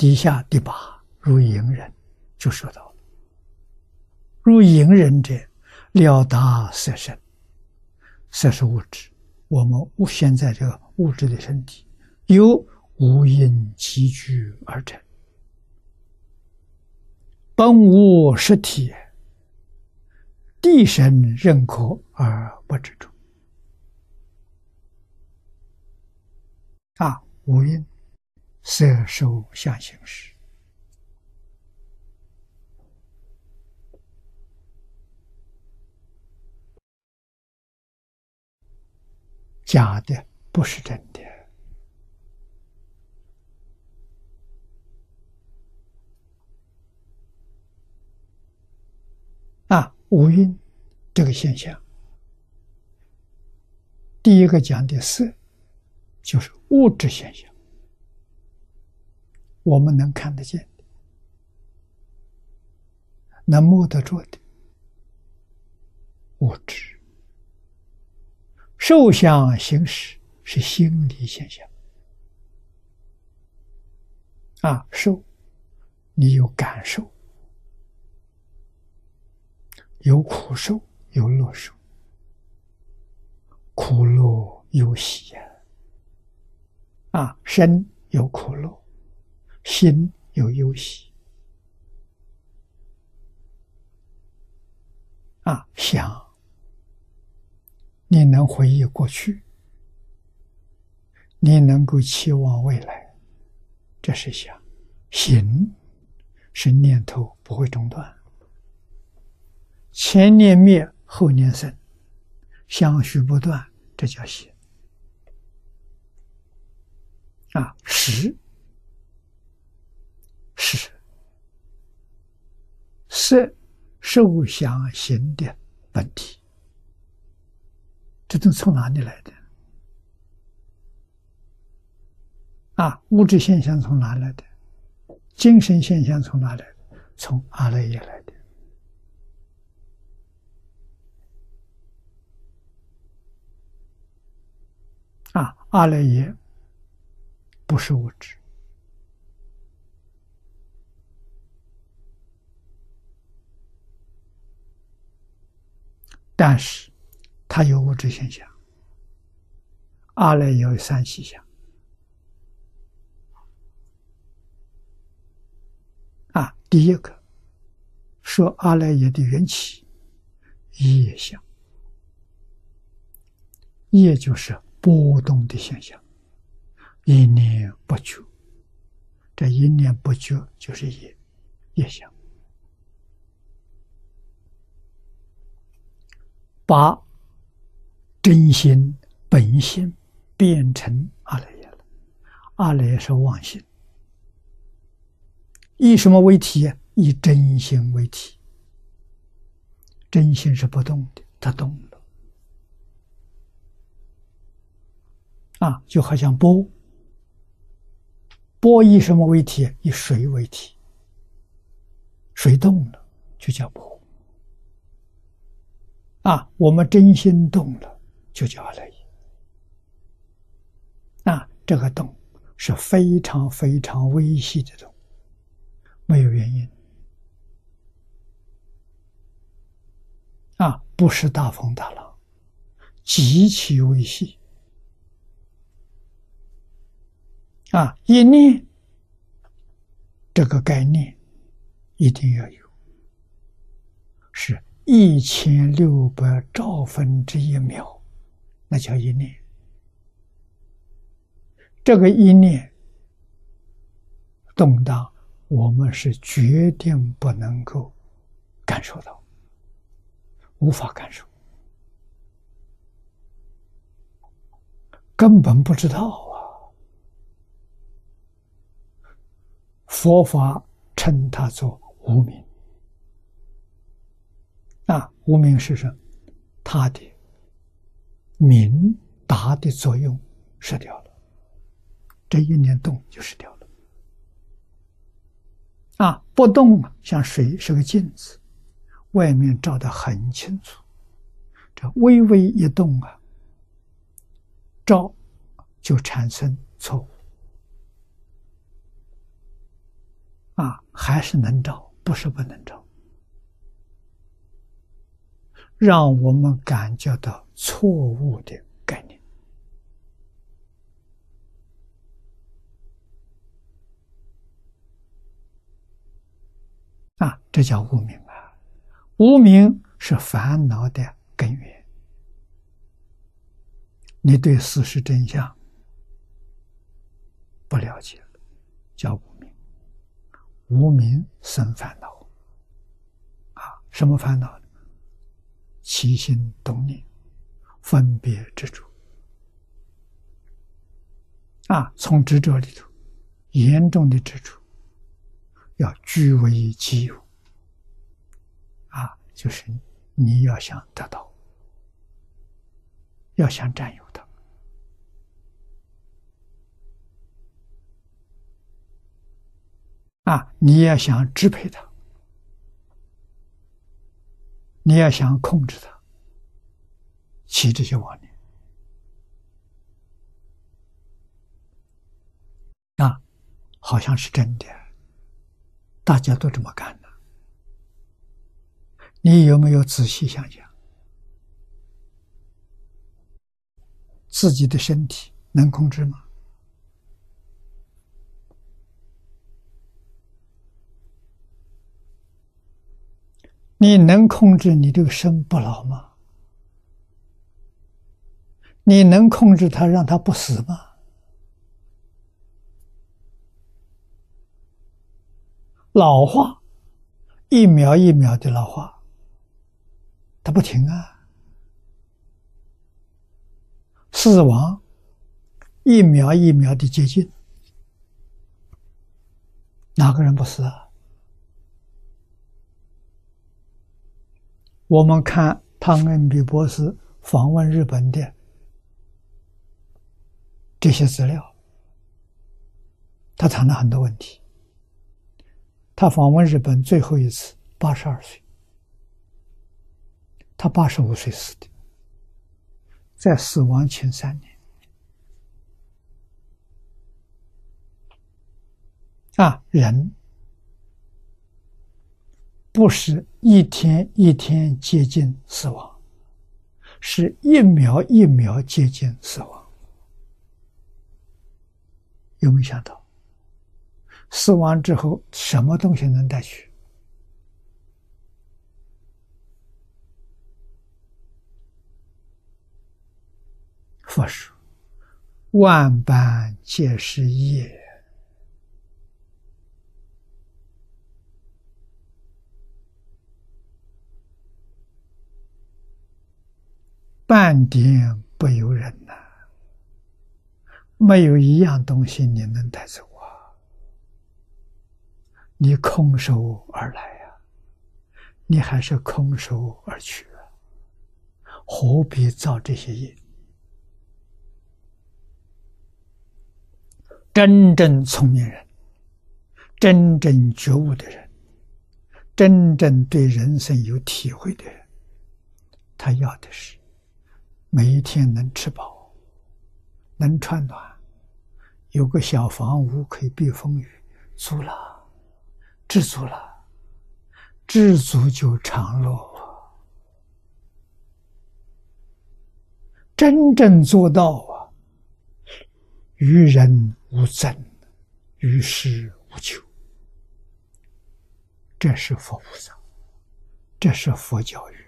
底下第八如隐人，就说到了如隐人者，了达色身，色是物质，我们物现在这个物质的身体由五阴集聚而成，本无实体，地神认可而不知足。啊，五因。色受想行识，假的不是真的。啊，五蕴这个现象，第一个讲的色，就是物质现象。我们能看得见的，能摸得着的物质，受想行识是心理现象。啊，受，你有感受，有苦受，有乐受，苦乐有喜呀。啊，身有苦乐。心有忧喜。啊，想你能回忆过去，你能够期望未来，这是想；行是念头不会中断，前念灭，后念生，相续不断，这叫行啊，识。是色受想行的本体，这都从哪里来的？啊，物质现象从哪来的？精神现象从哪来的？从阿赖耶来的。啊，阿赖耶不是物质。但是，它有物质现象。阿赖有三细相。啊，第一个说阿赖耶的缘起，业相，业就是波动的现象，一念不绝，这一念不绝就是业，业相。把真心本性变成阿赖耶了，阿赖耶是妄心，以什么为体？以真心为体。真心是不动的，它动了，啊，就好像波，波以什么为体？以水为体，水动了就叫波。啊，我们真心动了，就叫阿赖耶。啊，这个动是非常非常微细的动，没有原因。啊，不是大风大浪，极其微细。啊，一念这个概念一定要有，是。一千六百兆分之一秒，那叫一念。这个一念动荡，我们是决定不能够感受到，无法感受，根本不知道啊！佛法称它做无名。无名是什么？它的明达的作用失掉了，这一念动就失掉了。啊，不动像水是个镜子，外面照得很清楚，这微微一动啊，照就产生错误。啊还是能照，不是不能照，让我们感觉到错误的概念啊，这叫无明啊！无明是烦恼的根源。你对事实真相不了解，叫无明。无明生烦恼，啊，什么烦恼？起心动念，分别执着，啊，从执着里头，严重的执着，要据为己有，啊，就是你要想得到。要想占有它，啊，你要想支配它，你要想控制它，起这些妄念，啊，好像是真的，大家都这么干的，你有没有仔细想想？自己的身体能控制吗？你能控制你这个生不老吗？你能控制它让它不死吗？老化，一秒一秒的老化，它不停啊。死亡，一秒一秒的接近，哪个人不死啊？我们看汤恩比博士访问日本的这些资料，他谈了很多问题。他访问日本最后一次八十二岁，他八十五岁死的。在死亡前三年，啊，人不是一天一天接近死亡，是一秒一秒接近死亡。有没有想到，死亡之后什么东西能带去？佛说：“万般皆是业，半点不由人呐。没有一样东西你能带走啊！你空手而来呀，你还是空手而去啊！何必造这些业？”真正聪明人，真正觉悟的人，真正对人生有体会的人，他要的是每一天能吃饱，能穿暖，有个小房屋可以避风雨，足了，知足了，知足就常乐。真正做到啊，与人。无争，于事无求，这是佛菩萨，这是佛教育。